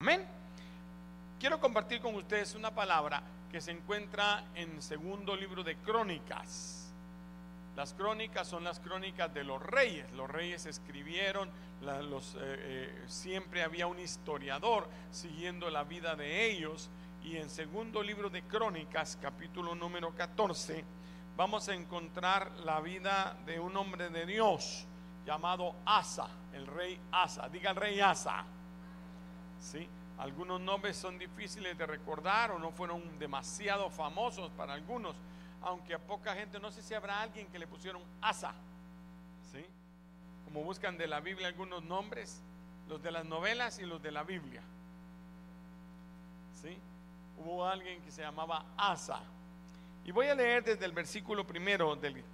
Amén. Quiero compartir con ustedes una palabra que se encuentra en segundo libro de Crónicas. Las crónicas son las crónicas de los reyes. Los reyes escribieron, eh, eh, siempre había un historiador siguiendo la vida de ellos. Y en segundo libro de Crónicas, capítulo número 14, vamos a encontrar la vida de un hombre de Dios llamado Asa, el rey Asa. Diga el rey Asa. ¿Sí? Algunos nombres son difíciles de recordar o no fueron demasiado famosos para algunos, aunque a poca gente, no sé si habrá alguien que le pusieron Asa, ¿sí? Como buscan de la Biblia algunos nombres, los de las novelas y los de la Biblia, ¿sí? Hubo alguien que se llamaba Asa. Y voy a leer desde el versículo primero del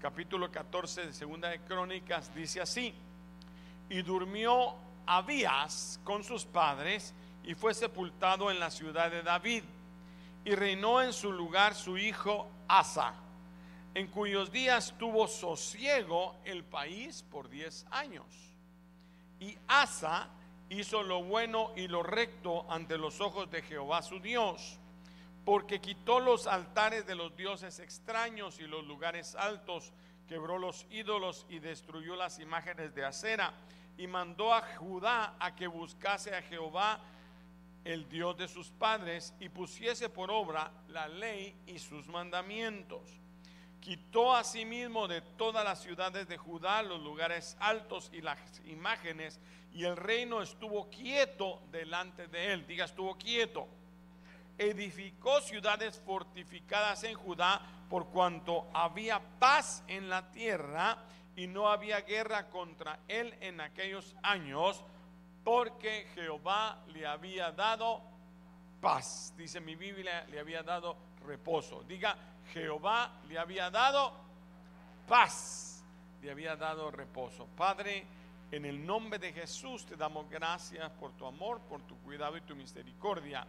capítulo 14 de Segunda de Crónicas, dice así, y durmió Abías con sus padres y fue sepultado en la ciudad de David. Y reinó en su lugar su hijo Asa, en cuyos días tuvo sosiego el país por diez años. Y Asa hizo lo bueno y lo recto ante los ojos de Jehová su Dios, porque quitó los altares de los dioses extraños y los lugares altos, quebró los ídolos y destruyó las imágenes de acera y mandó a Judá a que buscase a Jehová, el Dios de sus padres, y pusiese por obra la ley y sus mandamientos. Quitó asimismo de todas las ciudades de Judá los lugares altos y las imágenes, y el reino estuvo quieto delante de él. Diga, estuvo quieto. Edificó ciudades fortificadas en Judá por cuanto había paz en la tierra y no había guerra contra él en aquellos años, porque Jehová le había dado paz. Dice mi Biblia, le había dado reposo. Diga, Jehová le había dado paz, le había dado reposo. Padre, en el nombre de Jesús te damos gracias por tu amor, por tu cuidado y tu misericordia.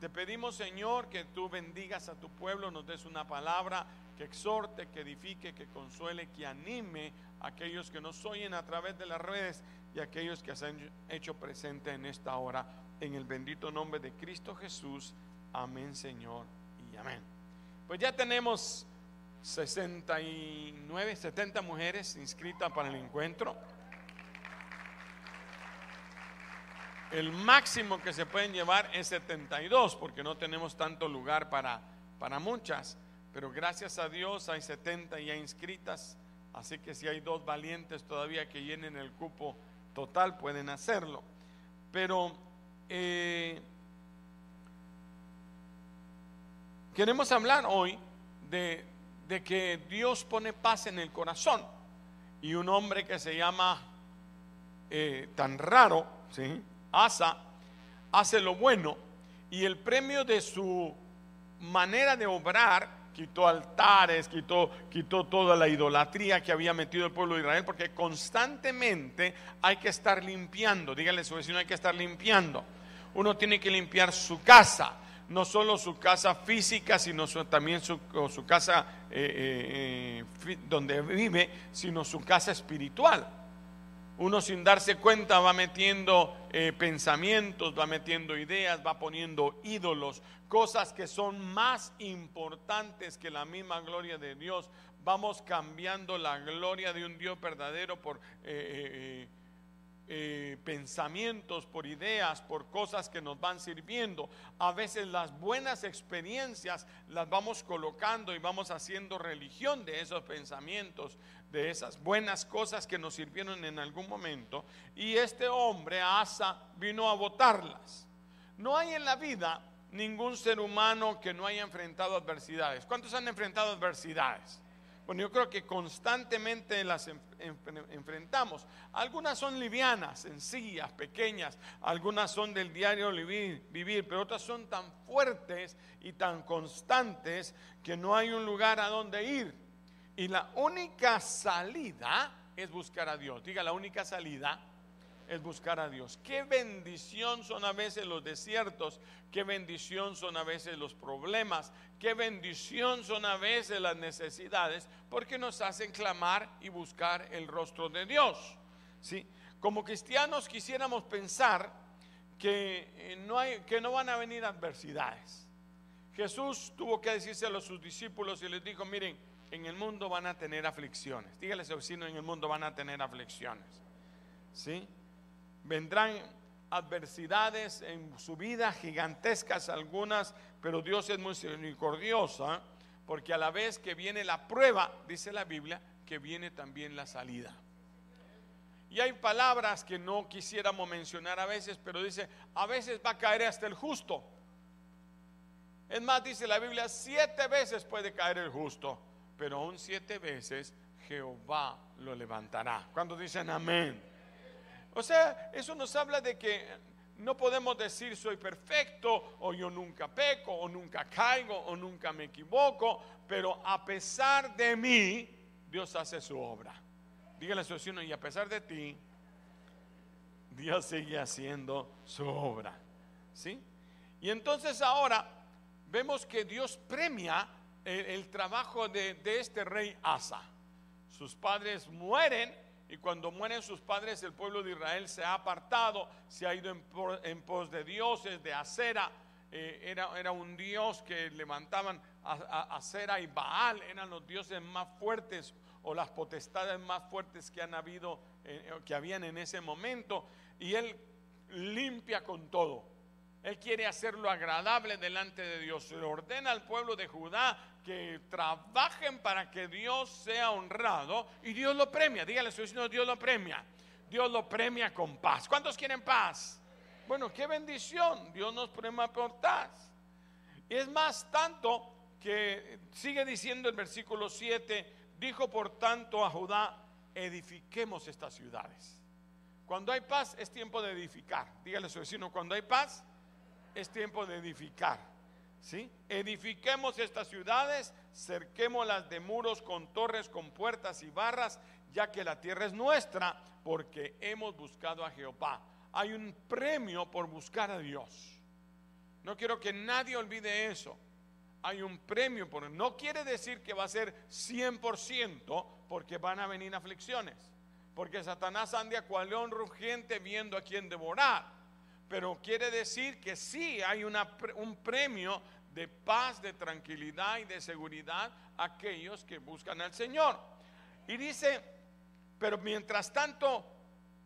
Te pedimos, Señor, que tú bendigas a tu pueblo, nos des una palabra que exhorte, que edifique, que consuele, que anime a aquellos que nos oyen a través de las redes y a aquellos que se han hecho presente en esta hora. En el bendito nombre de Cristo Jesús. Amén, Señor, y amén. Pues ya tenemos 69, 70 mujeres inscritas para el encuentro. El máximo que se pueden llevar es 72 porque no tenemos tanto lugar para, para muchas. Pero gracias a Dios hay 70 ya inscritas, así que si hay dos valientes todavía que llenen el cupo total, pueden hacerlo. Pero eh, queremos hablar hoy de, que Dios pone paz en el corazón. Y un hombre que se llama eh, tan raro, ¿sí? Asa, hace lo bueno y el premio de su manera de obrar quitó altares, quitó, quitó toda la idolatría que había metido el pueblo de Israel, porque constantemente hay que estar limpiando. Dígale su vecino, hay que estar limpiando. Uno tiene que limpiar su casa, no solo su casa física, sino también su, su casa eh, eh, eh, donde vive, sino su casa espiritual uno sin darse cuenta va metiendo eh, pensamientos, va metiendo ideas, va poniendo ídolos, cosas que son más importantes que la misma gloria de Dios. Vamos cambiando la gloria de un Dios verdadero por eh, eh, pensamientos, por ideas, por cosas que nos van sirviendo. A veces las buenas experiencias las vamos colocando y vamos haciendo religión de esos pensamientos, de esas buenas cosas que nos sirvieron en algún momento. Y este hombre, Asa, vino a votarlas. No hay en la vida ningún ser humano que no haya enfrentado adversidades. ¿Cuántos han enfrentado adversidades? Bueno, yo creo que constantemente las enfrentamos. Algunas son livianas, sencillas, pequeñas, algunas son del diario vivir, pero otras son tan fuertes y tan constantes que no hay un lugar a donde ir. Y la única salida es buscar a Dios. Diga, la única salida es buscar a Dios. Qué bendición son a veces los desiertos, qué bendición son a veces los problemas, qué bendición son a veces las necesidades, porque nos hacen clamar y buscar el rostro de Dios. ¿sí? Como cristianos quisiéramos pensar que, eh, no hay, que no van a venir adversidades. Jesús tuvo que decírselo a sus discípulos y les dijo, miren, en el mundo van a tener aflicciones. Dígale a su vecino, en el mundo van a tener aflicciones. ¿Sí? Vendrán adversidades en su vida, gigantescas algunas, pero Dios es muy misericordiosa, porque a la vez que viene la prueba, dice la Biblia, que viene también la salida. Y hay palabras que no quisiéramos mencionar a veces, pero dice, a veces va a caer hasta el justo. Es más, dice la Biblia, siete veces puede caer el justo, pero aún siete veces Jehová lo levantará. Cuando dicen amén. O sea, eso nos habla de que no podemos decir soy perfecto o yo nunca peco o nunca caigo o nunca me equivoco, pero a pesar de mí, Dios hace su obra. Dígale a su vecino, y a pesar de ti, Dios sigue haciendo su obra. ¿Sí? Y entonces ahora vemos que Dios premia el, trabajo de, de este rey Asa. Sus padres mueren y cuando mueren sus padres, el pueblo de Israel se ha apartado, se ha ido en, pos de dioses, de acera. Eh, era, era, un dios que levantaban a, acera y Baal, eran los dioses más fuertes o las potestades más fuertes que han habido, eh, que habían en ese momento. Y él limpia con todo. Él quiere hacerlo agradable delante de Dios. Le ordena al pueblo de Judá que trabajen para que Dios sea honrado y Dios lo premia. Dígale a su vecino, Dios lo premia. Dios lo premia con paz. ¿Cuántos quieren paz? Bueno, qué bendición. Dios nos premia por paz. Y es más, tanto que sigue diciendo el versículo 7, dijo por tanto a Judá, edifiquemos estas ciudades. Cuando hay paz es tiempo de edificar. Dígale a su vecino, cuando hay paz es tiempo de edificar. ¿Sí? Edifiquemos estas ciudades, cerquémoslas de muros con torres, con puertas y barras, ya que la tierra es nuestra, porque hemos buscado a Jehová. Hay un premio por buscar a Dios. No quiero que nadie olvide eso. Hay un premio por no quiere decir que va a ser 100% porque van a venir aflicciones. Porque Satanás anda cual león rugiente viendo a quien devorar pero quiere decir que sí hay un premio de paz, de tranquilidad y de seguridad a aquellos que buscan al Señor. Y dice, pero mientras tanto,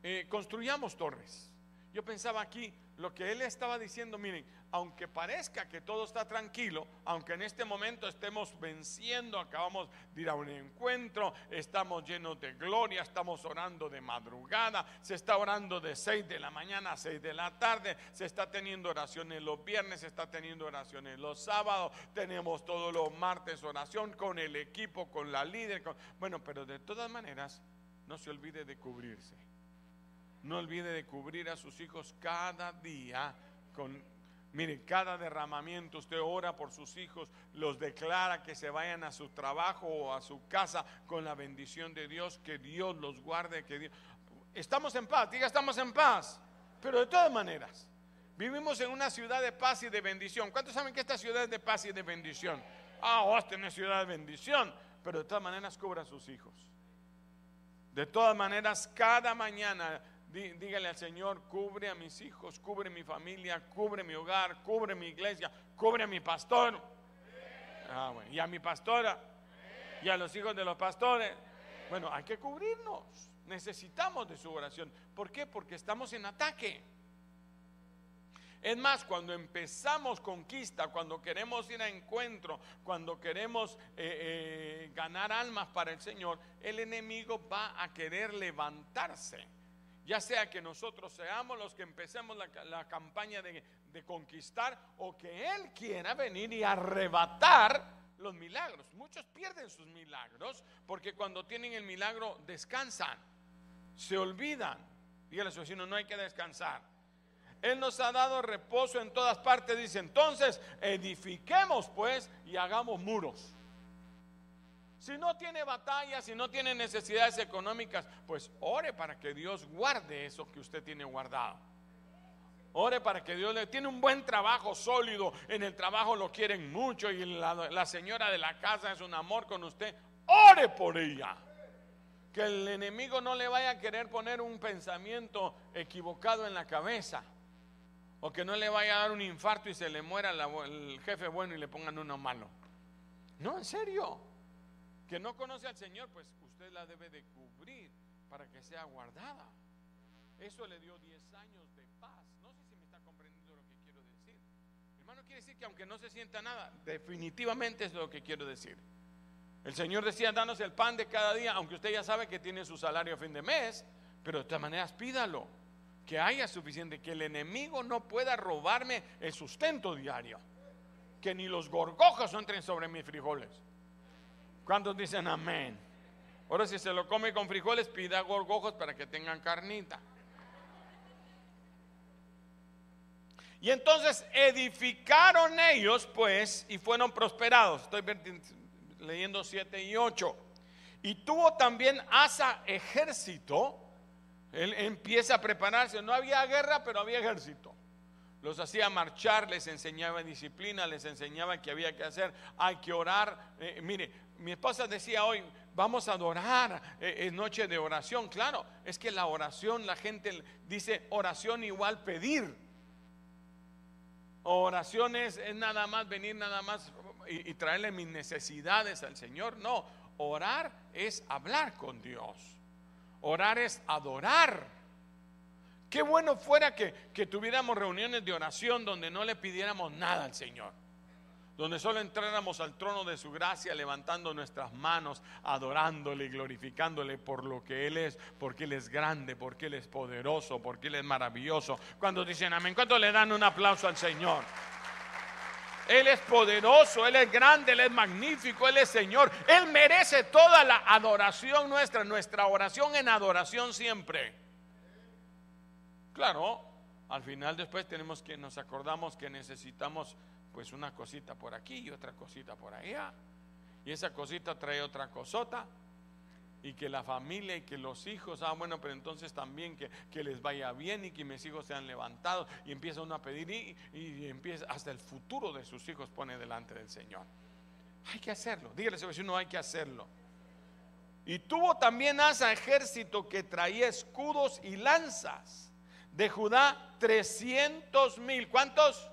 eh, construyamos torres. Yo pensaba aquí, lo que él estaba diciendo, miren, aunque parezca que todo está tranquilo, aunque en este momento estemos venciendo, acabamos de ir a un encuentro, estamos llenos de gloria, estamos orando de madrugada, se está orando de 6 de la mañana a 6 de la tarde, se está teniendo oraciones los viernes, se está teniendo oraciones los sábados, tenemos todos los martes oración con el equipo, con la líder, bueno, pero de todas maneras, no se olvide de cubrirse. No olvide de cubrir a sus hijos cada día con Mire, cada derramamiento usted ora por sus hijos, los declara que se vayan a su trabajo o a su casa con la bendición de Dios, que Dios los guarde, que Dios... Estamos en paz, diga, estamos en paz. Pero de todas maneras, vivimos en una ciudad de paz y de bendición. ¿Cuántos saben que esta ciudad es de paz y de bendición? Ah, Austin es ciudad de bendición, pero de todas maneras cubra a sus hijos. De todas maneras, cada mañana dígale al Señor, cubre a mis hijos, cubre mi familia, cubre mi hogar, cubre mi iglesia, cubre a mi pastor. Ah, y a mi pastora y a los hijos de los pastores. Bueno, hay que cubrirnos. Necesitamos de su oración. ¿Por qué? Porque estamos en ataque. Es más, cuando empezamos conquista, cuando queremos ir a encuentro, cuando queremos eh, eh, ganar almas para el Señor, el enemigo va a querer levantarse ya sea que nosotros seamos los que empecemos la, campaña de, de conquistar o que Él quiera venir y arrebatar los milagros. Muchos pierden sus milagros porque cuando tienen el milagro descansan, se olvidan. Dígale a su vecino, no hay que descansar. Él nos ha dado reposo en todas partes. Dice, entonces edifiquemos pues y hagamos muros. Si no tiene batallas, si no tiene necesidades económicas, pues ore para que Dios guarde eso que usted tiene guardado. Ore para que Dios le tiene un buen trabajo sólido. En el trabajo lo quieren mucho y la, señora de la casa es un amor con usted. Ore por ella. Que el enemigo no le vaya a querer poner un pensamiento equivocado en la cabeza. O que no le vaya a dar un infarto y se le muera el jefe bueno y le pongan uno malo. No, en serio. Que no conoce al Señor, pues usted la debe de cubrir para que sea guardada. Eso le dio 10 años de paz. No sé si me está comprendiendo lo que quiero decir. Hermano, quiere decir que aunque no se sienta nada, definitivamente es lo que quiero decir. El Señor decía, danos el pan de cada día, aunque usted ya sabe que tiene su salario a fin de mes, pero de todas maneras pídalo que haya suficiente, que el enemigo no pueda robarme el sustento diario, que ni los gorgojos entren sobre mis frijoles. ¿Cuántos dicen amén? Ahora si se lo come con frijoles, pida gorgojos para que tengan carnita. Y entonces edificaron ellos, pues, y fueron prosperados. Estoy leyendo 7 y 8. Y tuvo también Asa ejército él empieza a prepararse. No había guerra, pero había ejército. Los hacía marchar, les enseñaba disciplina, les enseñaba que había que hacer. Hay que orar. Eh, mire, mi esposa decía hoy, vamos a adorar, eh, es noche de oración. Claro, es que la oración, la gente dice oración igual pedir. Oración es, nada más venir, nada más y, y traerle mis necesidades al Señor. No, orar es hablar con Dios. Orar es adorar. Qué bueno fuera que, tuviéramos reuniones de oración donde no le pidiéramos nada al Señor. Donde solo entráramos al trono de su gracia levantando nuestras manos, adorándole y glorificándole por lo que Él es, porque Él es grande, porque Él es poderoso, porque Él es maravilloso. Cuando dicen amén, ¿cuánto le dan un aplauso al Señor? Él es poderoso, Él es grande, Él es magnífico, Él es Señor. Él merece toda la adoración nuestra, nuestra oración en adoración siempre. Claro, al final después tenemos que nos acordamos que necesitamos pues una cosita por aquí y otra cosita por allá. Y esa cosita trae otra cosota y que la familia y que los hijos, ah, bueno, pero entonces también que, les vaya bien y que mis hijos sean levantados y empieza uno a pedir y, y, empieza hasta el futuro de sus hijos pone delante del Señor. Hay que hacerlo, dígale a vecino, hay que hacerlo. Y tuvo también Asa ejército que traía escudos y lanzas. De Judá 300 mil. ¿Cuántos?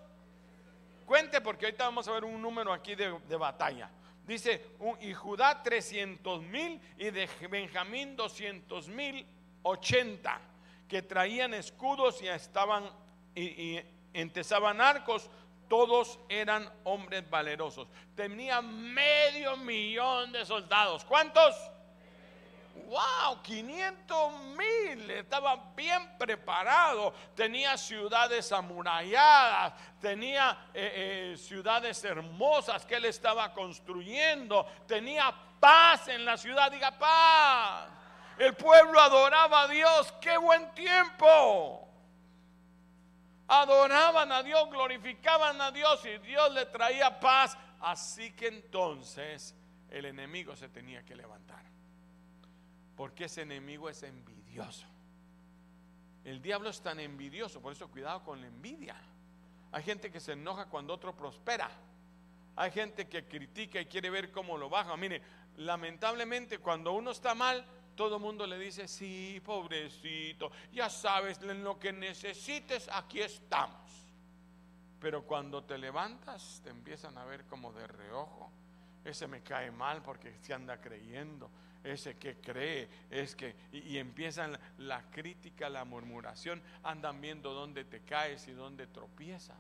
Cuente porque ahorita vamos a ver un número aquí de, de batalla. Dice, y Judá 300 mil y de Benjamín 200 mil 80, que traían escudos y estaban y, entesaban arcos, todos eran hombres valerosos. Tenía medio millón de soldados. ¿Cuántos? Wow, 500 mil, estaba bien preparado, tenía ciudades amuralladas, tenía eh, eh, ciudades hermosas que él estaba construyendo, tenía paz en la ciudad, diga paz. El pueblo adoraba a Dios, qué buen tiempo. Adoraban a Dios, glorificaban a Dios y Dios le traía paz. Así que entonces el enemigo se tenía que levantar. Porque ese enemigo es envidioso. El diablo es tan envidioso, por eso cuidado con la envidia. Hay gente que se enoja cuando otro prospera. Hay gente que critica y quiere ver cómo lo baja. Mire, lamentablemente cuando uno está mal, todo el mundo le dice, sí, pobrecito, ya sabes, en lo que necesites, aquí estamos. Pero cuando te levantas, te empiezan a ver como de reojo. Ese me cae mal porque se anda creyendo ese que cree, es que, y, empiezan la, crítica, la murmuración, andan viendo dónde te caes y dónde tropiezas.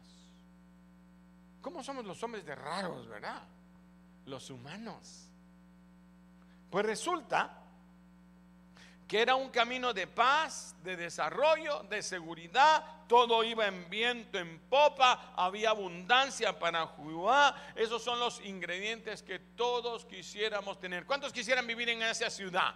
¿Cómo somos los hombres de raros, verdad? Los humanos. Pues resulta que era un camino de paz, de desarrollo, de seguridad, todo iba en viento, en popa, había abundancia para Judá. Esos son los ingredientes que todos quisiéramos tener. ¿Cuántos quisieran vivir en esa ciudad?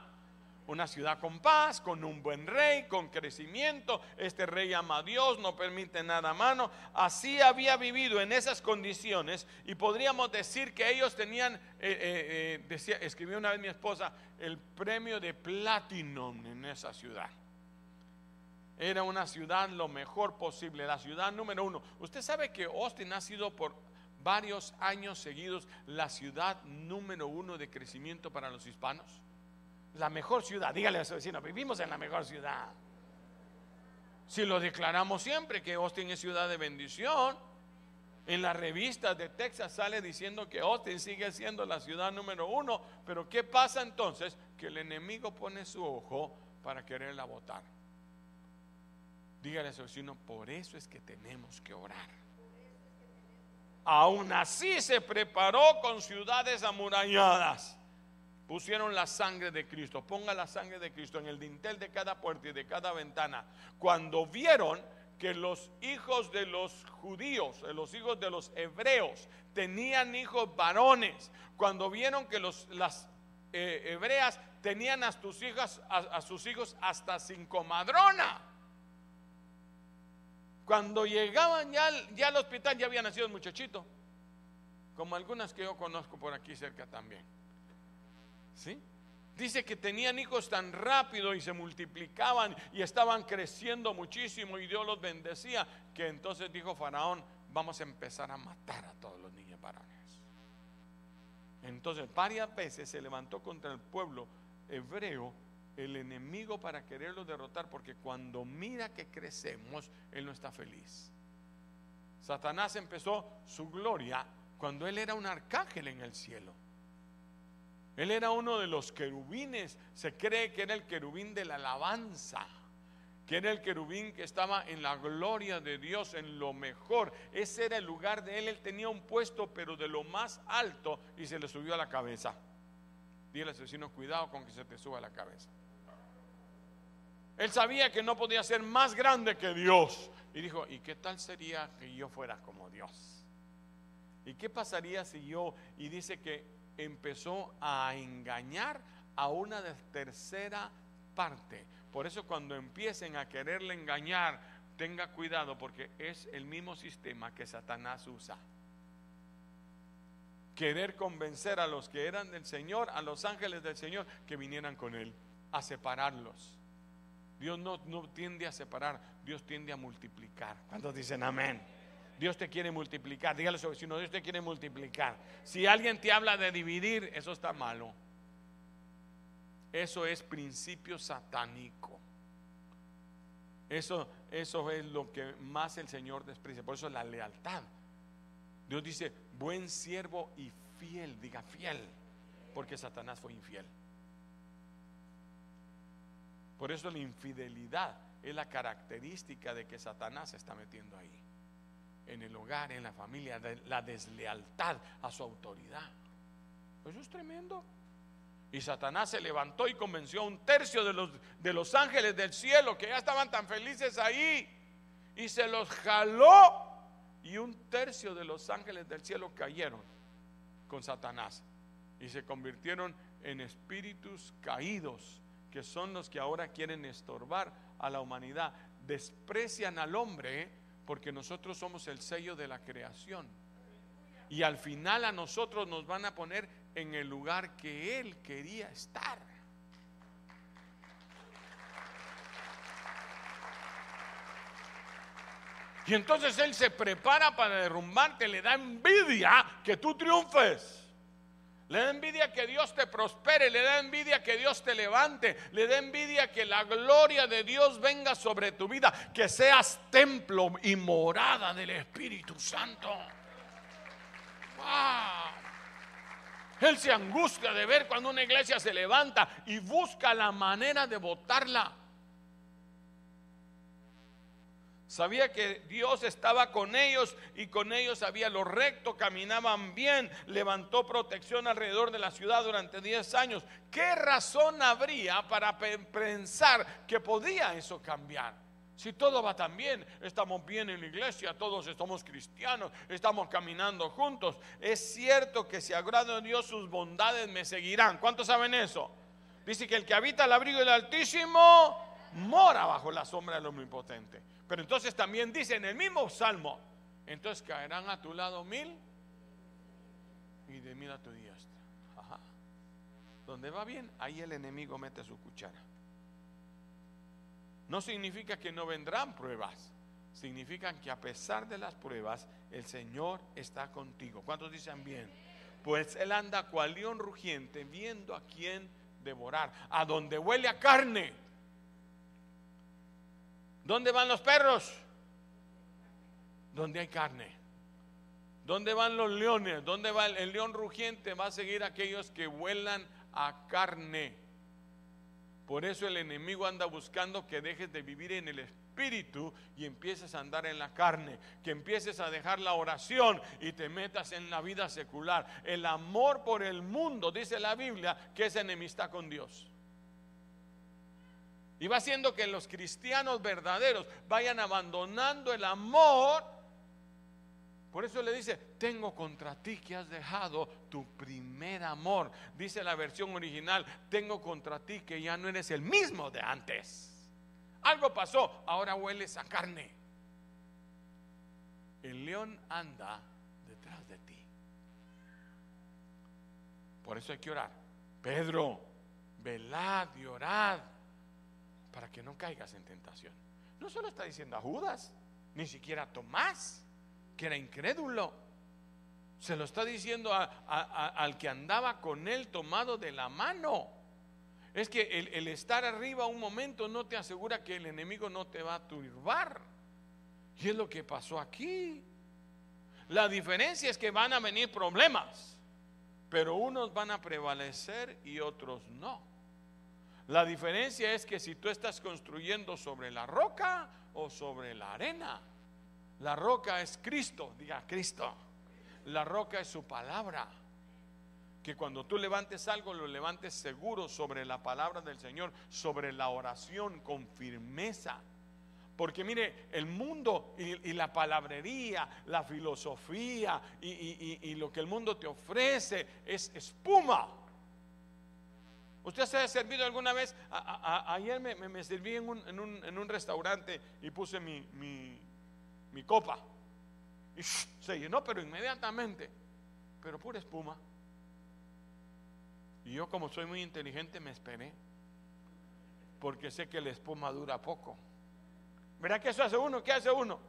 Una ciudad con paz, con un buen rey, con crecimiento. Este rey ama a Dios, no permite nada a mano. Así había vivido en esas condiciones y podríamos decir que ellos tenían, eh, eh, eh, decía, escribió una vez mi esposa, el premio de platinum en esa ciudad. Era una ciudad lo mejor posible, la ciudad número uno. Usted sabe que Austin ha sido por varios años seguidos la ciudad número uno de crecimiento para los hispanos la mejor ciudad. Dígale a su vecino, vivimos en la mejor ciudad. Si lo declaramos siempre, que Austin es ciudad de bendición. En las revistas de Texas sale diciendo que Austin sigue siendo la ciudad número uno. Pero ¿qué pasa entonces? Que el enemigo pone su ojo para quererla votar. Dígale a su vecino, por eso es que tenemos que orar. Aún así se preparó con ciudades amuralladas. Pusieron la sangre de Cristo. Ponga la sangre de Cristo en el dintel de cada puerta y de cada ventana. Cuando vieron que los hijos de los judíos, los hijos de los hebreos, tenían hijos varones, cuando vieron que los, las eh, hebreas tenían a sus hijas, a sus hijos hasta sin comadrona. Cuando llegaban ya, al hospital ya había nacido el muchachito, como algunas que yo conozco por aquí cerca también. ¿Sí? Dice que tenían hijos tan rápido y se multiplicaban y estaban creciendo muchísimo y Dios los bendecía, que entonces dijo Faraón, vamos a empezar a matar a todos los niños varones. Entonces varias veces se levantó contra el pueblo hebreo el enemigo para quererlo derrotar, porque cuando mira que crecemos, él no está feliz. Satanás empezó su gloria cuando él era un arcángel en el cielo. Él era uno de los querubines, se cree que era el querubín de la alabanza, que era el querubín que estaba en la gloria de Dios, en lo mejor. Ese era el lugar de él, él tenía un puesto, pero de lo más alto, y se le subió a la cabeza. Dile al asesino, cuidado con que se te suba a la cabeza. Él sabía que no podía ser más grande que Dios. Y dijo, ¿y qué tal sería que yo fuera como Dios? ¿Y qué pasaría si yo, y dice que empezó a engañar a una tercera parte? Por eso cuando empiecen a quererle engañar, tenga cuidado porque es el mismo sistema que Satanás usa. Querer convencer a los que eran del Señor, a los ángeles del Señor, que vinieran con Él, a separarlos Dios no, tiende a separar, Dios tiende a multiplicar. ¿Cuántos dicen amén? Dios te quiere multiplicar. Dígale a su vecino, Dios te quiere multiplicar. Si alguien te habla de dividir, eso está malo. Eso es principio satánico. Eso, eso es lo que más el Señor desprecia. Por eso la lealtad. Dios dice, buen siervo y fiel. Diga fiel. Porque Satanás fue infiel. Por eso la infidelidad es la característica de que Satanás se está metiendo ahí. En el hogar, en la familia, la deslealtad a su autoridad. Eso es tremendo. Y Satanás se levantó y convenció a un tercio de los, de los ángeles del cielo que ya estaban tan felices ahí. Y se los jaló. Y un tercio de los ángeles del cielo cayeron con Satanás. Y se convirtieron en espíritus caídos que son los que ahora quieren estorbar a la humanidad, desprecian al hombre porque nosotros somos el sello de la creación. Y al final a nosotros nos van a poner en el lugar que Él quería estar. Y entonces Él se prepara para derrumbarte, le da envidia que tú triunfes. Le da envidia que Dios te prospere, le da envidia que Dios te levante, le da envidia que la gloria de Dios venga sobre tu vida, que seas templo y morada del Espíritu Santo. Él se angustia de ver cuando una iglesia se levanta y busca la manera de votarla. Sabía que Dios estaba con ellos y con ellos había lo recto, caminaban bien, levantó protección alrededor de la ciudad durante 10 años. ¿Qué razón habría para pensar que podía eso cambiar? Si todo va tan bien, estamos bien en la iglesia, todos estamos cristianos, estamos caminando juntos. Es cierto que si agrado a Dios, sus bondades me seguirán. ¿Cuántos saben eso? Dice que el que habita el abrigo del Altísimo mora bajo la sombra del Omnipotente. Pero entonces también dice en el mismo salmo, entonces caerán a tu lado mil y de mil a tu diestra. Ajá. Donde va bien, ahí el enemigo mete su cuchara. No significa que no vendrán pruebas, significan que a pesar de las pruebas, el Señor está contigo. ¿Cuántos dicen bien? Pues Él anda cual león rugiente viendo a quién devorar, a donde huele a carne ¿Dónde van los perros? Donde hay carne. ¿Dónde van los leones? ¿Dónde va el, el león rugiente? Va a seguir aquellos que vuelan a carne. Por eso el enemigo anda buscando que dejes de vivir en el espíritu y empieces a andar en la carne, que empieces a dejar la oración y te metas en la vida secular. El amor por el mundo, dice la Biblia, que es enemistad con Dios. Y va haciendo que los cristianos verdaderos vayan abandonando el amor por eso le dice, tengo contra ti que has dejado tu primer amor. Dice la versión original, tengo contra ti que ya no eres el mismo de antes. Algo pasó, ahora hueles a carne. El león anda detrás de ti. Por eso hay que orar. Pedro, velad y orad para que no caigas en tentación. No solo está diciendo a Judas, ni siquiera a Tomás que era incrédulo. Se lo está diciendo al que andaba con él tomado de la mano. Es que el, el, estar arriba un momento no te asegura que el enemigo no te va a turbar. Y es lo que pasó aquí. La diferencia es que van a venir problemas, pero unos van a prevalecer y otros no. La diferencia es que si tú estás construyendo sobre la roca o sobre la arena. La roca es Cristo, diga Cristo. La roca es su palabra. Que cuando tú levantes algo, lo levantes seguro sobre la palabra del Señor, sobre la oración con firmeza. Porque mire, el mundo y, la palabrería, la filosofía y, lo que el mundo te ofrece es espuma. ¿Usted se ha servido alguna vez? ayer me, serví en un, restaurante y puse mi, mi copa. Y se llenó, pero inmediatamente. Pero pura espuma. Y yo como soy muy inteligente me esperé. Porque sé que la espuma dura poco. ¿Verdad que eso hace uno? ¿Qué hace uno?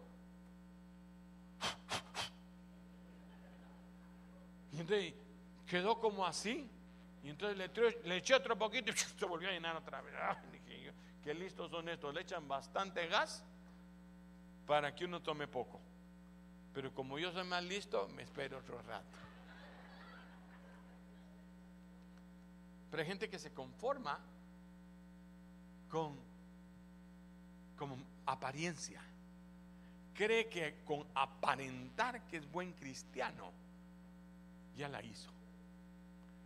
Y entonces quedó como así. Y entonces le, eché otro poquito y se volvió a llenar otra vez. qué listos son estos. Le echan bastante gas para que uno tome poco. Pero como yo soy más listo, me espero otro rato. Pero hay gente que se conforma con, con apariencia. Cree que con aparentar que es buen cristiano, ya la hizo.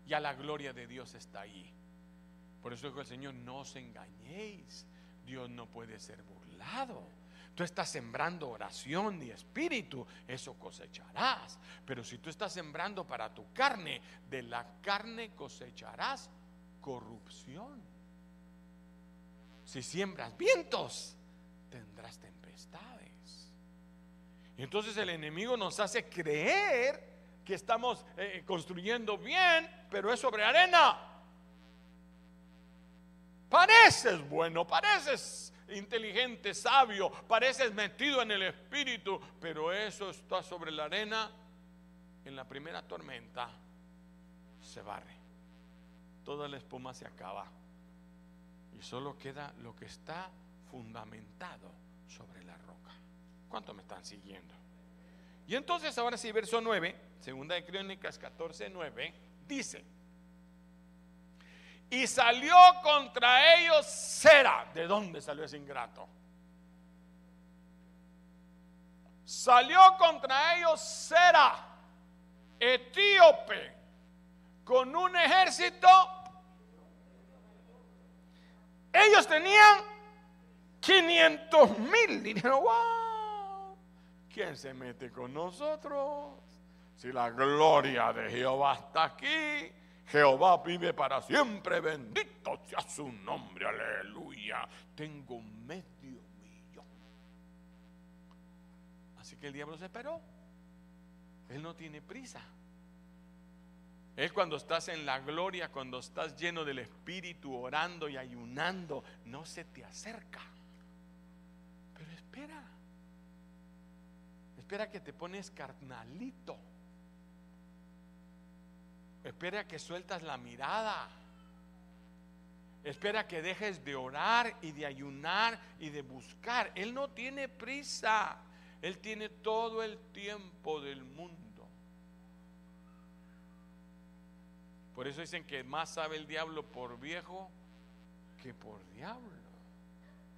Ya la gloria de Dios está ahí. Por eso dijo el Señor, no os engañéis. Dios no puede ser burlado. Tú estás sembrando oración y espíritu, eso cosecharás. Pero si tú estás sembrando para tu carne, de la carne cosecharás corrupción. Si siembras vientos, tendrás tempestades. Y entonces el enemigo nos hace creer que estamos eh, construyendo bien, pero es sobre arena. Pareces bueno, pareces inteligente, sabio, pareces metido en el espíritu, pero eso está sobre la arena. En la primera tormenta se barre. Toda la espuma se acaba. Y solo queda lo que está fundamentado sobre la roca. ¿Cuánto me están siguiendo? Y entonces ahora sí, verso 9, segunda de Crónicas 14, 9, dice, y salió contra ellos Sera. ¿De dónde salió ese ingrato? Salió contra ellos Sera, etíope, con un ejército. Ellos tenían 500 mil. Dijeron, wow, ¿quién se mete con nosotros? Si la gloria de Jehová está aquí Jehová vive para siempre, bendito sea su nombre, aleluya. Tengo medio millón. Así que el diablo se esperó. Él no tiene prisa. Es cuando estás en la gloria, cuando estás lleno del Espíritu, orando y ayunando, no se te acerca. Pero espera. Espera que te pones carnalito. Espera que sueltas la mirada. Espera que dejes de orar y de ayunar y de buscar. Él no tiene prisa. Él tiene todo el tiempo del mundo. Por eso dicen que más sabe el diablo por viejo que por diablo.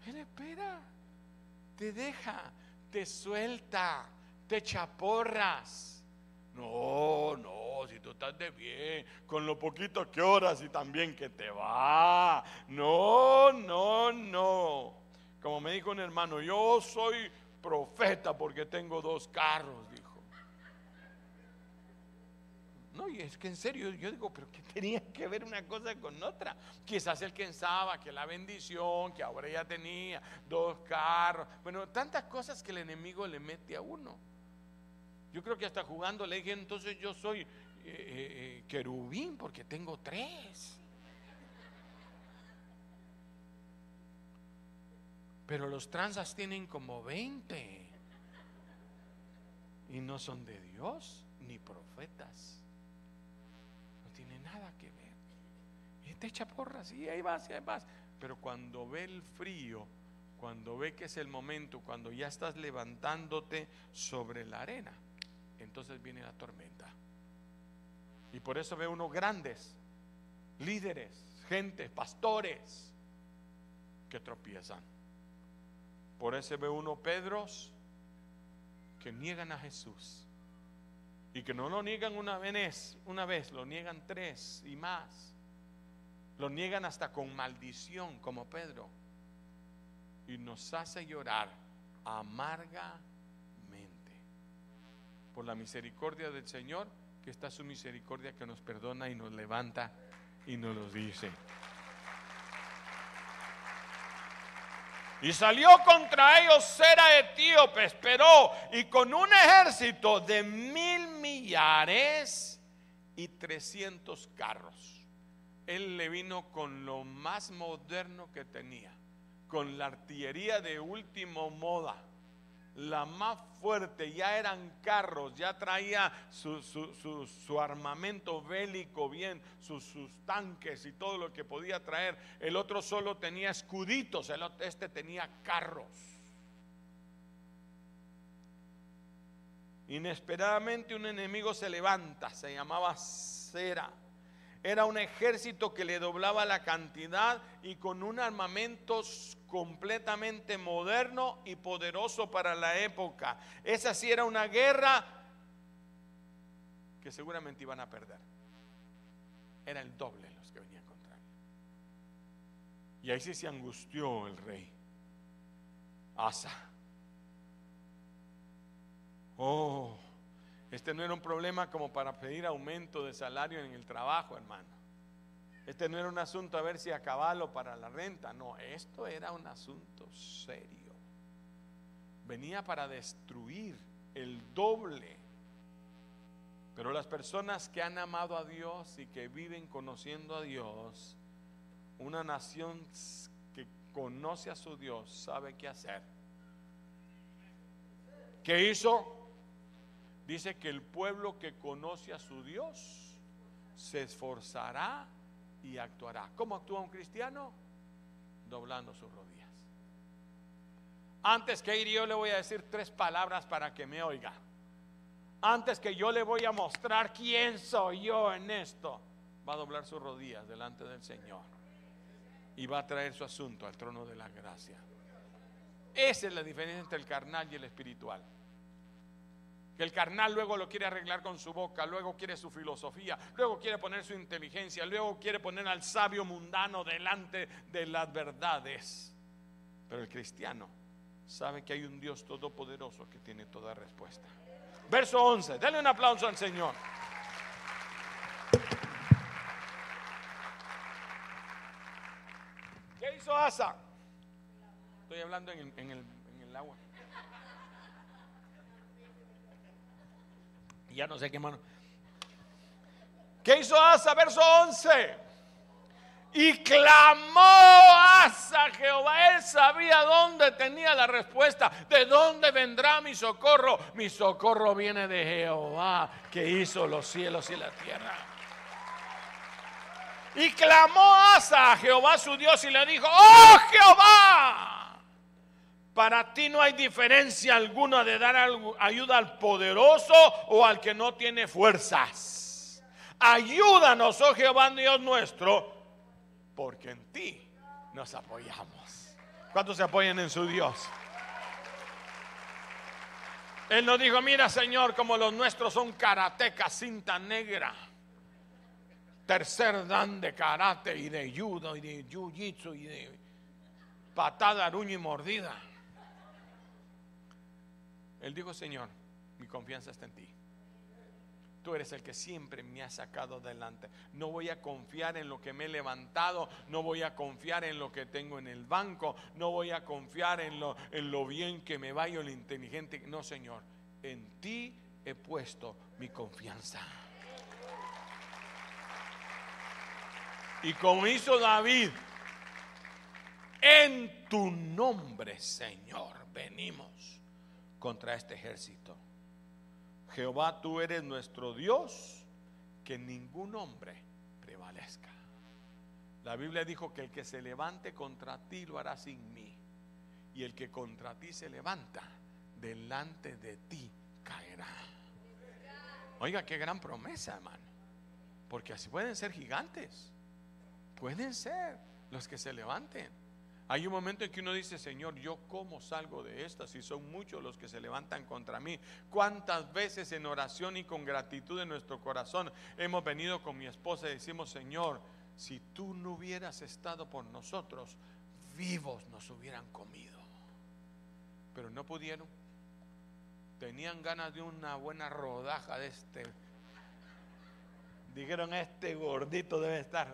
Él espera, te deja, te suelta, te chaporras. No, no, si tú estás de bien, con lo poquito que oras y también que te va. No, no, no. Como me dijo un hermano, yo soy profeta porque tengo dos carros, dijo. No, y es que en serio, yo digo, pero ¿qué tenía que ver una cosa con otra? Quizás él pensaba que la bendición, que ahora ya tenía dos carros, bueno, tantas cosas que el enemigo le mete a uno. Yo creo que hasta jugando le dije, entonces yo soy eh, eh, eh, querubín porque tengo tres. Pero los transas tienen como 20 y no son de Dios ni profetas tiene nada que ver. Y te echa porras y ahí vas y ahí vas. Pero cuando ve el frío, cuando ve que es el momento, cuando ya estás levantándote sobre la arena, entonces viene la tormenta. Y por eso ve uno grandes, líderes, gente, pastores que tropiezan. Por eso ve uno Pedros que niegan a Jesús y que no lo niegan una vez, una vez, lo niegan tres y más. Lo niegan hasta con maldición, como Pedro. Y nos hace llorar amargamente. Por la misericordia del Señor, que está su misericordia que nos perdona y nos levanta y nos lo dice. Y salió contra ellos Sera etíope, esperó, y con un ejército de mil millares y trescientos carros. Él le vino con lo más moderno que tenía, con la artillería de último moda la más fuerte, ya eran carros, ya traía su, armamento bélico bien, sus, tanques y todo lo que podía traer. El otro solo tenía escuditos, este tenía carros. Inesperadamente un enemigo se levanta, se llamaba Cera. Era un ejército que le doblaba la cantidad y con un armamento completamente moderno y poderoso para la época. Esa sí era una guerra que seguramente iban a perder. Era el doble los que venían contra él. Y ahí sí se angustió el rey. Asa. Oh, este no era un problema como para pedir aumento de salario en el trabajo, hermano. Este no era un asunto a ver si a caballo para la renta, no, esto era un asunto serio. Venía para destruir el doble. Pero las personas que han amado a Dios y que viven conociendo a Dios, una nación que conoce a su Dios sabe qué hacer. ¿Qué hizo? Dice que el pueblo que conoce a su Dios se esforzará y actuará. ¿Cómo actúa un cristiano? Doblando sus rodillas. Antes que ir yo le voy a decir tres palabras para que me oiga. Antes que yo le voy a mostrar quién soy yo en esto, va a doblar sus rodillas delante del Señor y va a traer su asunto al trono de la gracia. Esa es la diferencia entre el carnal y el espiritual el carnal luego lo quiere arreglar con su boca, luego quiere su filosofía, luego quiere poner su inteligencia, luego quiere poner al sabio mundano delante de las verdades. Pero el cristiano sabe que hay un Dios todopoderoso que tiene toda respuesta. Verso 11, denle un aplauso al Señor. ¿Qué hizo Asa? Estoy hablando en el agua. Ya no sé qué mano. ¿Qué hizo Asa? Verso 11. Y clamó Asa Jehová. Él sabía dónde tenía la respuesta. ¿De dónde vendrá mi socorro? Mi socorro viene de Jehová que hizo los cielos y la tierra. Y clamó Asa a Jehová su Dios y le dijo, oh Jehová, para ti no hay diferencia alguna de dar ayuda al poderoso o al que no tiene fuerzas. Ayúdanos, oh Jehová Dios nuestro, porque en ti nos apoyamos. ¿Cuántos se apoyan en su Dios? Él nos dijo, mira Señor, como los nuestros son karatecas, cinta negra tercer dan de karate y de judo y de jiu-jitsu y de patada, aruño y mordida. Él dijo, Señor, mi confianza está en ti. Tú eres el que siempre me ha sacado adelante. No voy a confiar en lo que me he levantado, no voy a confiar en lo que tengo en el banco, no voy a confiar en lo, en lo bien que me vaya, lo inteligente. No, Señor, en ti he puesto mi confianza. Y como hizo David, en tu nombre, Señor, venimos contra este ejército. Jehová, tú eres nuestro Dios, que ningún hombre prevalezca. La Biblia dijo que el que se levante contra ti lo hará sin mí. Y el que contra ti se levanta, delante de ti caerá. Oiga, qué gran promesa, hermano. Porque así pueden ser gigantes. Pueden ser los que se levanten. Hay un momento en que uno dice, Señor, ¿yo cómo salgo de esta si son muchos los que se levantan contra mí? ¿Cuántas veces en oración y con gratitud en nuestro corazón hemos venido con mi esposa y decimos, Señor, si tú no hubieras estado por nosotros, vivos nos hubieran comido? Pero no pudieron. Tenían ganas de una buena rodaja de este. Dijeron, este gordito debe estar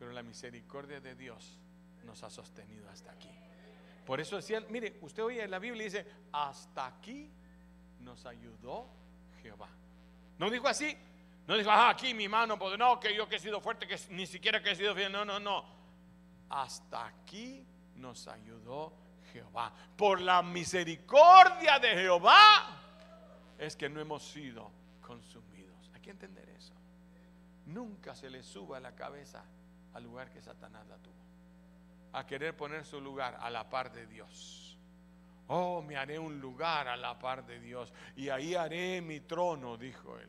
pero la misericordia de Dios nos ha sostenido hasta aquí. Por eso decía, mire, usted oye en la Biblia dice, hasta aquí nos ayudó Jehová. No dijo así, no dijo, ah, aquí mi mano, pues no, que yo que he sido fuerte, que ni siquiera que he sido fiel, no, no, no. Hasta aquí nos ayudó Jehová. Por la misericordia de Jehová es que no hemos sido consumidos. Hay que entender eso. Nunca se le suba la cabeza al lugar que Satanás la tuvo. A querer poner su lugar a la par de Dios. Oh, me haré un lugar a la par de Dios y ahí haré mi trono, dijo él.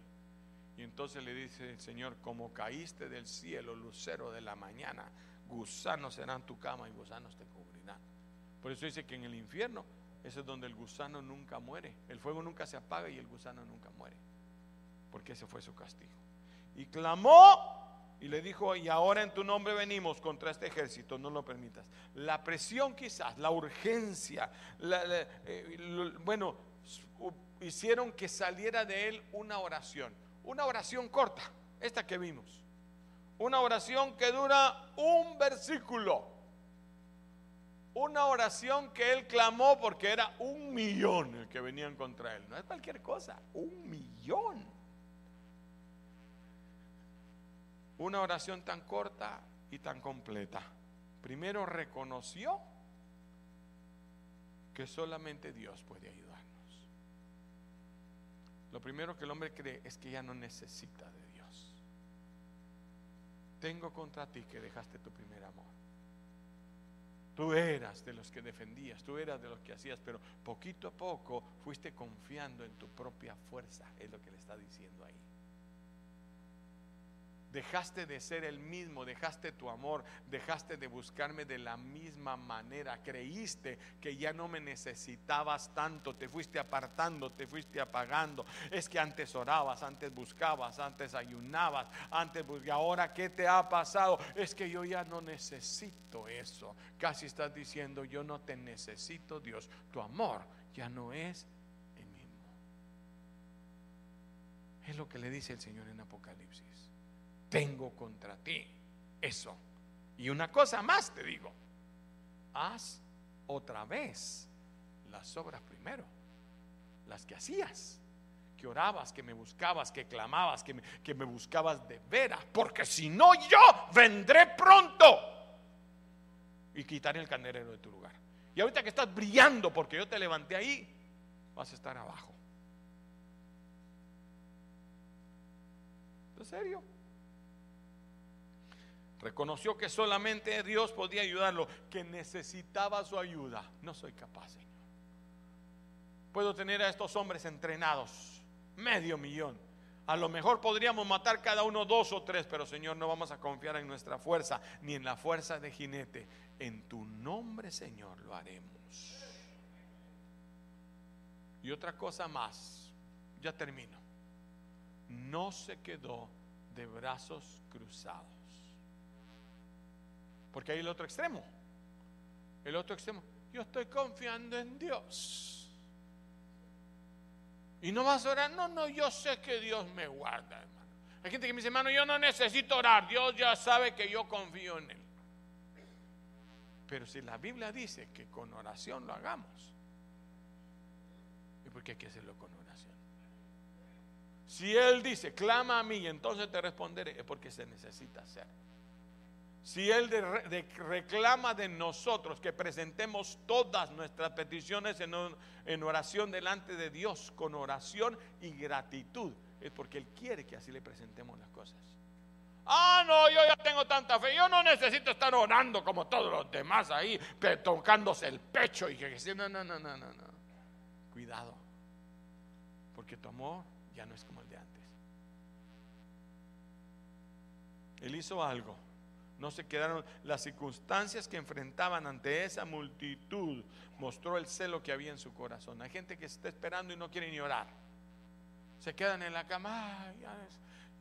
Y entonces le dice el Señor, como caíste del cielo, lucero de la mañana, gusanos serán tu cama y gusanos te cubrirán. Por eso dice que en el infierno, ese es donde el gusano nunca muere. El fuego nunca se apaga y el gusano nunca muere. Porque ese fue su castigo. Y clamó y le dijo, y ahora en tu nombre venimos contra este ejército, no lo permitas. La presión quizás, la urgencia, eh, bueno, hicieron que saliera de él una oración, una oración corta, esta que vimos, una oración que dura un versículo, una oración que él clamó porque era un millón el que venían contra él, no es cualquier cosa, un millón. Una oración tan corta y tan completa. Primero reconoció que solamente Dios puede ayudarnos. Lo primero que el hombre cree es que ya no necesita de Dios. Tengo contra ti que dejaste tu primer amor. Tú eras de los que defendías, tú eras de los que hacías, pero poquito a poco fuiste confiando en tu propia fuerza, es lo que le está diciendo ahí. Dejaste de ser el mismo, dejaste tu amor, dejaste de buscarme de la misma manera. Creíste que ya no me necesitabas tanto, te fuiste apartando, te fuiste apagando. Es que antes orabas, antes buscabas, antes ayunabas, antes y ahora qué te ha pasado? Es que yo ya no necesito eso. Casi estás diciendo, yo no te necesito, Dios. Tu amor ya no es. Es lo que le dice el Señor en Apocalipsis tengo contra ti. Eso. Y una cosa más te digo, haz otra vez las obras primero, las que hacías, que orabas, que me buscabas, que clamabas, que me, que me buscabas de veras, porque si no yo vendré pronto y quitaré el candelero de tu lugar. Y ahorita que estás brillando porque yo te levanté ahí, vas a estar abajo. ¿En serio? Reconoció que solamente Dios podía ayudarlo, que necesitaba su ayuda. No soy capaz, Señor. Puedo tener a estos hombres entrenados, medio millón. A lo mejor podríamos matar cada uno dos o tres, pero Señor, no vamos a confiar en nuestra fuerza, ni en la fuerza de jinete. En tu nombre, Señor, lo haremos. Y otra cosa más, ya termino. No se quedó de brazos cruzados. Porque hay el otro extremo. El otro extremo. Yo estoy confiando en Dios. Y no vas a orar. No, no, yo sé que Dios me guarda, hermano. Hay gente que me dice, hermano, yo no necesito orar. Dios ya sabe que yo confío en Él. Pero si la Biblia dice que con oración lo hagamos, ¿y por qué hay que hacerlo con oración? Si Él dice, clama a mí y entonces te responderé, es porque se necesita hacer. Si Él reclama de nosotros que presentemos todas nuestras peticiones en, oración delante de Dios, con oración y gratitud, es porque Él quiere que así le presentemos las cosas. Ah, no, yo ya tengo tanta fe. Yo no necesito estar orando como todos los demás ahí, tocándose el pecho y que no, no, no, no, no, no. Cuidado, porque tu amor ya no es como el de antes. Él hizo algo no se quedaron las circunstancias que enfrentaban ante esa multitud. Mostró el celo que había en su corazón. Hay gente que está esperando y no quiere ni orar. Se quedan en la cama. ya,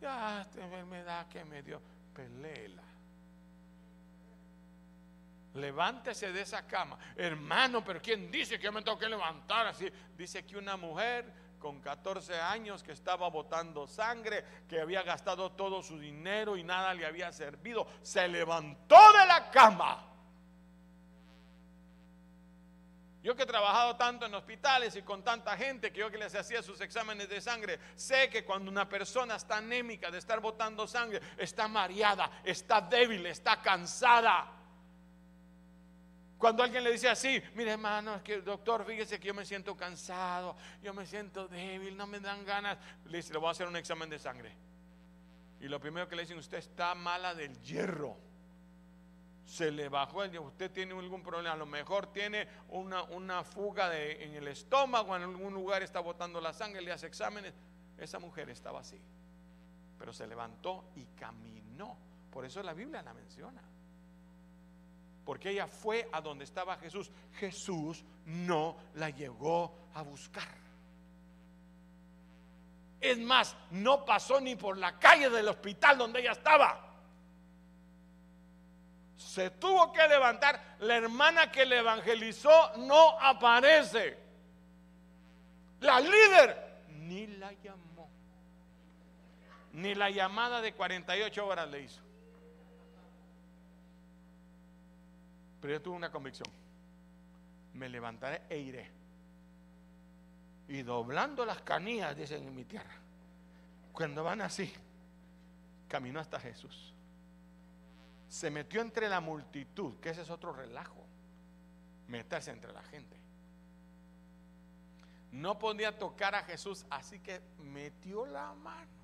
ya esta enfermedad que me dio. Pelela. Levántese de esa cama. Hermano, pero ¿quién dice que me tengo que levantar así? Dice que una mujer con 14 años que estaba botando sangre, que había gastado todo su dinero y nada le había servido, se levantó de la cama. Yo que he trabajado tanto en hospitales y con tanta gente que yo que les hacía sus exámenes de sangre, sé que cuando una persona está anémica de estar botando sangre, está mareada, está débil, está cansada. Cuando alguien le dice así, mire hermano, es que doctor, fíjese que yo me siento cansado, yo me siento débil, no me dan ganas, le dice, le voy a hacer un examen de sangre. Y lo primero que le dicen, usted está mala del hierro. Se le bajó el usted tiene algún problema, a lo mejor tiene una, una fuga de, en el estómago, en algún lugar está botando la sangre, le hace exámenes. Esa mujer estaba así, pero se levantó y caminó. Por eso la Biblia la menciona porque ella fue a donde estaba Jesús. Jesús no la llegó a buscar. Es más, no pasó ni por la calle del hospital donde ella estaba. Se tuvo que levantar. La hermana que le evangelizó no aparece. La líder ni la llamó. Ni la llamada de 48 horas le hizo. Pero yo tuve una convicción. Me levantaré e iré. Y doblando las canillas, dicen en mi tierra. Cuando van así, caminó hasta Jesús. Se metió entre la multitud, que ese es otro relajo. Meterse entre la gente. No podía tocar a Jesús, así que metió la mano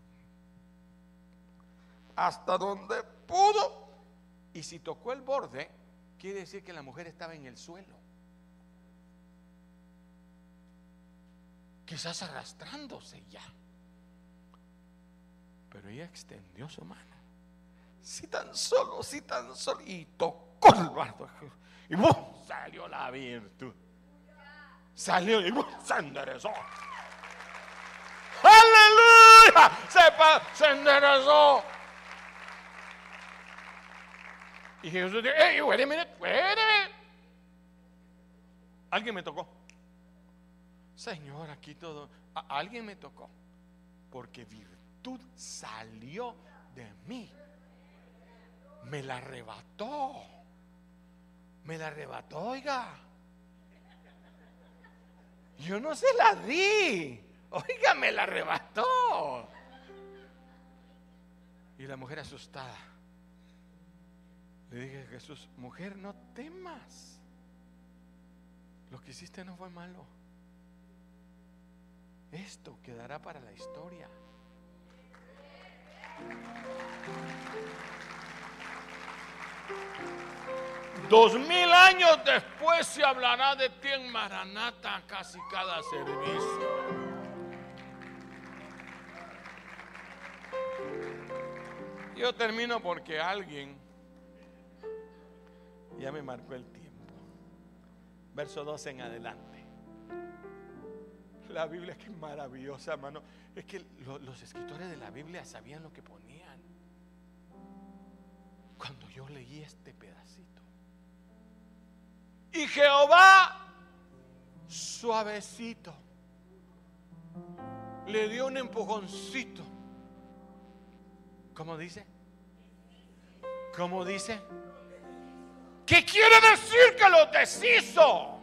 hasta donde pudo. Y si tocó el borde, quiere decir que la mujer estaba en el suelo. Quizás arrastrándose ya. Pero ella extendió su mano. Si tan solo, si tan solo. Y tocó el bardo. Y ¡bum! salió la virtud. Salió y ¡bum! se enderezó. ¡Aleluya! Se, se enderezó. Y Jesús dijo, hey, wait a minute, wait a minute. Alguien me tocó. Señor, aquí todo. alguien me tocó. Porque virtud salió de mí. Me la arrebató. Me la arrebató, oiga. Yo no se la di. Oiga, me la arrebató. Y la mujer asustada. Le dije a Jesús, mujer, no temas. Lo que hiciste no fue malo. Esto quedará para la historia.。Dos mil años después se hablará de ti en Maranata casi cada servicio. Yo termino porque alguien ya me marcó el tiempo. Verso 12 en adelante. La Biblia que maravillosa, hermano. Es que los escritores de la Biblia sabían lo que ponían. Cuando yo leí este pedacito. Y Jehová, suavecito, le dio un empujoncito ¿Cómo dice? ¿Cómo dice? ¿Qué quiere decir que lo deshizo?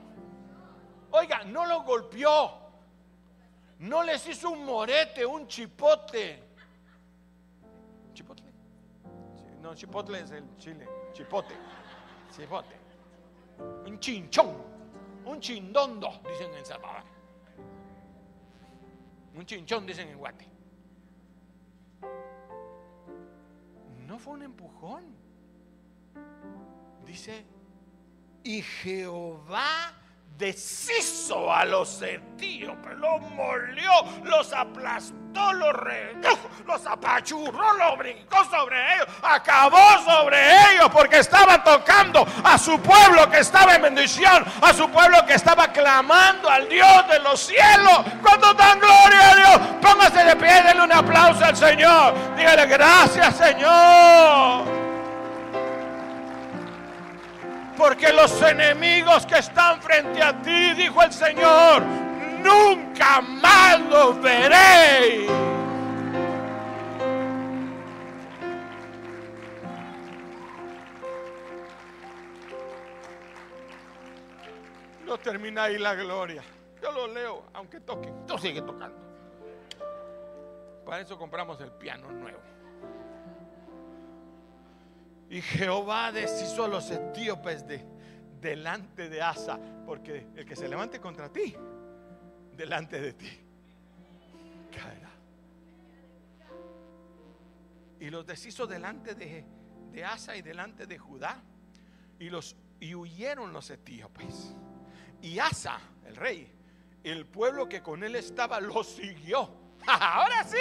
Oiga, no lo golpeó. No les hizo un morete, un chipote. ¿Chipotle? No, chipotle es el chile. Chipote. Chipote. Un chinchón. Un chindondo, dicen en Salvador. Un chinchón, dicen en Guate. no fue un empujón. Dice, y Jehová deshizo a los etíopes, los molió, los aplastó, los redujo, los apachurró, los brincó sobre ellos, acabó sobre ellos porque estaba tocando a su pueblo que estaba en bendición, a su pueblo que estaba clamando al Dios de los cielos. Cuando dan gloria a Dios, póngase de pie, denle un aplauso al Señor, dígale gracias Señor. Porque los enemigos que están frente a ti, dijo el Señor, nunca más los veréis. No termina ahí la gloria. Yo lo leo, aunque toque. Tú sigue tocando. Para eso compramos el piano nuevo. Y Jehová deshizo a los etíopes de, delante de Asa, porque el que se levante contra ti, delante de ti, caerá. Y los deshizo delante de, de Asa y delante de Judá, y, los, y huyeron los etíopes. Y Asa, el rey, el pueblo que con él estaba, lo siguió. Ahora sí,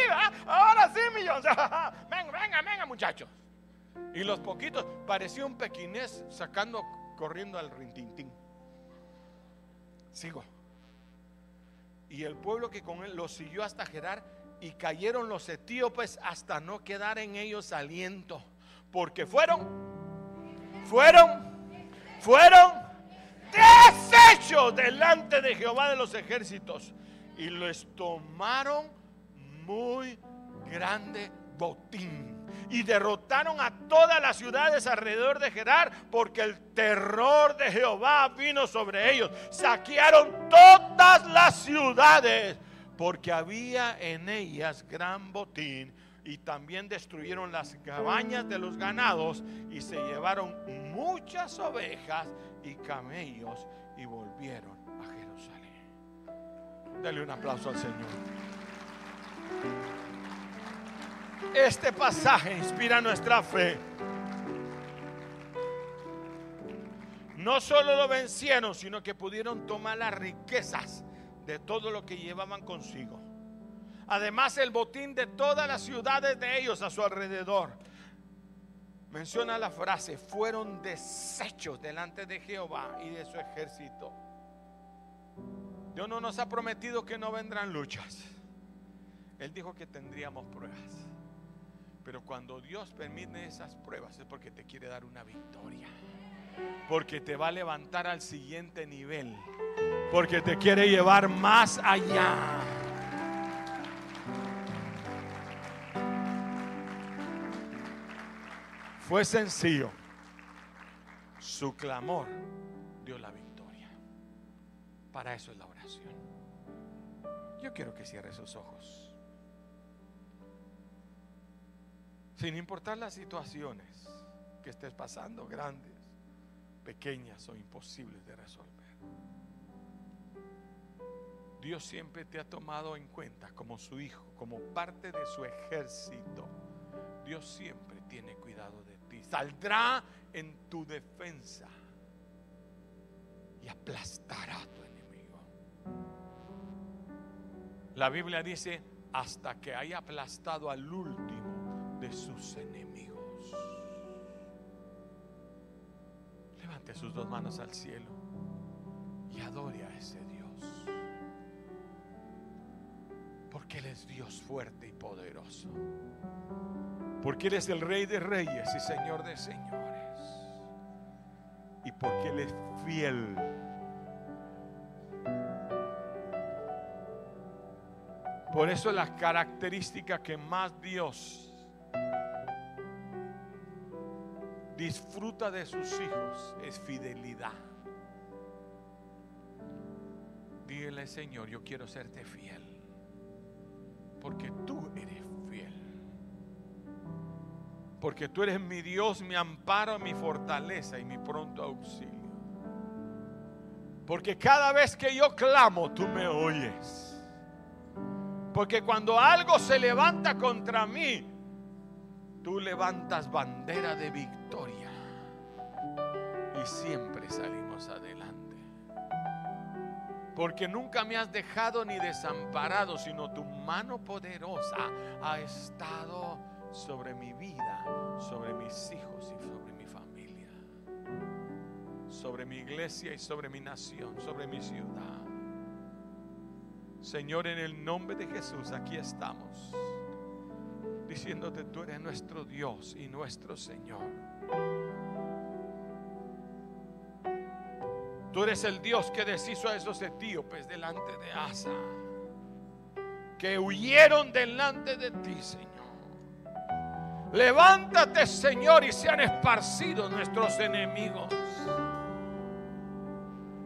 ahora sí, millones. Venga, venga, venga, muchachos. Y los poquitos, parecía un pequinés sacando, corriendo al rintintín. Sigo. Y el pueblo que con él lo siguió hasta Gerar y cayeron los etíopes hasta no quedar en ellos aliento. Porque fueron, fueron, fueron deshechos delante de Jehová de los ejércitos. Y les tomaron muy grande botín y derrotaron a todas las ciudades alrededor de Gerar porque el terror de Jehová vino sobre ellos. Saquearon todas las ciudades porque había en ellas gran botín y también destruyeron las cabañas de los ganados y se llevaron muchas ovejas y camellos y volvieron a Jerusalén. Dale un aplauso al Señor. Este pasaje inspira nuestra fe. No solo lo vencieron, sino que pudieron tomar las riquezas de todo lo que llevaban consigo. Además, el botín de todas las ciudades de ellos a su alrededor. Menciona la frase, fueron deshechos delante de Jehová y de su ejército. Dios no nos ha prometido que no vendrán luchas. Él dijo que tendríamos pruebas. Pero cuando Dios permite esas pruebas es porque te quiere dar una victoria. Porque te va a levantar al siguiente nivel. Porque te quiere llevar más allá. Fue sencillo. Su clamor dio la victoria. Para eso es la oración. Yo quiero que cierre sus ojos. Sin importar las situaciones que estés pasando, grandes, pequeñas o imposibles de resolver. Dios siempre te ha tomado en cuenta como su hijo, como parte de su ejército. Dios siempre tiene cuidado de ti. Saldrá en tu defensa. y aplastará a tu enemigo. La Biblia dice, hasta que haya aplastado al último de sus enemigos. Levante sus dos manos al cielo y adore a ese Dios. Porque Él es Dios fuerte y poderoso. Porque Él es el Rey de Reyes y Señor de Señores. Y porque Él es fiel. Por eso la característica que más Dios disfruta de sus hijos es fidelidad. Dígale, Señor, yo quiero serte fiel. Porque tú eres fiel. Porque tú eres mi Dios, mi amparo, mi fortaleza y mi pronto auxilio. Porque cada vez que yo clamo, tú me oyes. Porque cuando algo se levanta contra mí, tú levantas bandera de victoria. Siempre salimos adelante. Porque nunca me has dejado ni desamparado, sino tu mano poderosa ha estado sobre mi vida, sobre mis hijos y sobre mi familia. Sobre mi iglesia y sobre mi nación, sobre mi ciudad. Señor, en el nombre de Jesús, aquí estamos, diciéndote, tú eres nuestro Dios y nuestro Señor. Tú eres el Dios que deshizo a esos etíopes delante de Asa, que huyeron delante de ti, Señor. Levántate, Señor, y sean esparcidos nuestros enemigos.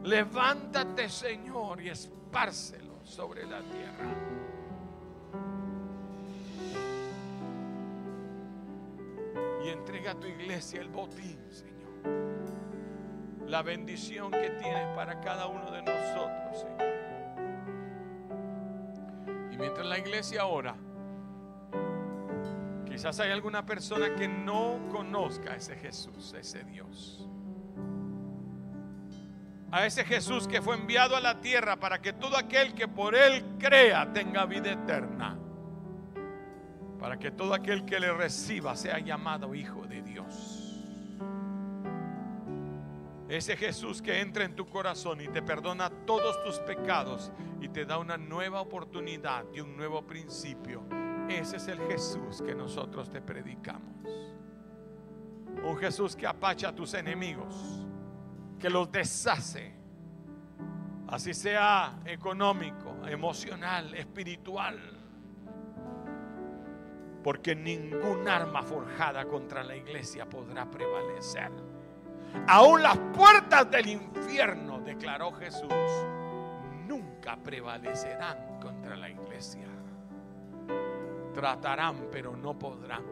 Levántate, Señor, y espárcelos sobre la tierra. Y entrega a tu iglesia el botín, Señor. La bendición que tienes para cada uno de nosotros, Señor. Y mientras la iglesia ora, quizás hay alguna persona que no conozca a ese Jesús, a ese Dios a ese Jesús que fue enviado a la tierra para que todo aquel que por él crea tenga vida eterna. Para que todo aquel que le reciba sea llamado hijo de Dios. Ese Jesús que entra en tu corazón y te perdona todos tus pecados y te da una nueva oportunidad y un nuevo principio. Ese es el Jesús que nosotros te predicamos. Un Jesús que apacha a tus enemigos que los deshace, así sea económico, emocional, espiritual. Porque ningún arma forjada contra la iglesia podrá prevalecer. Aún las puertas del infierno, declaró Jesús, nunca prevalecerán contra la iglesia. Tratarán, pero no podrán.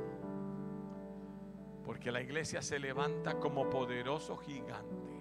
Porque la iglesia se levanta como poderoso gigante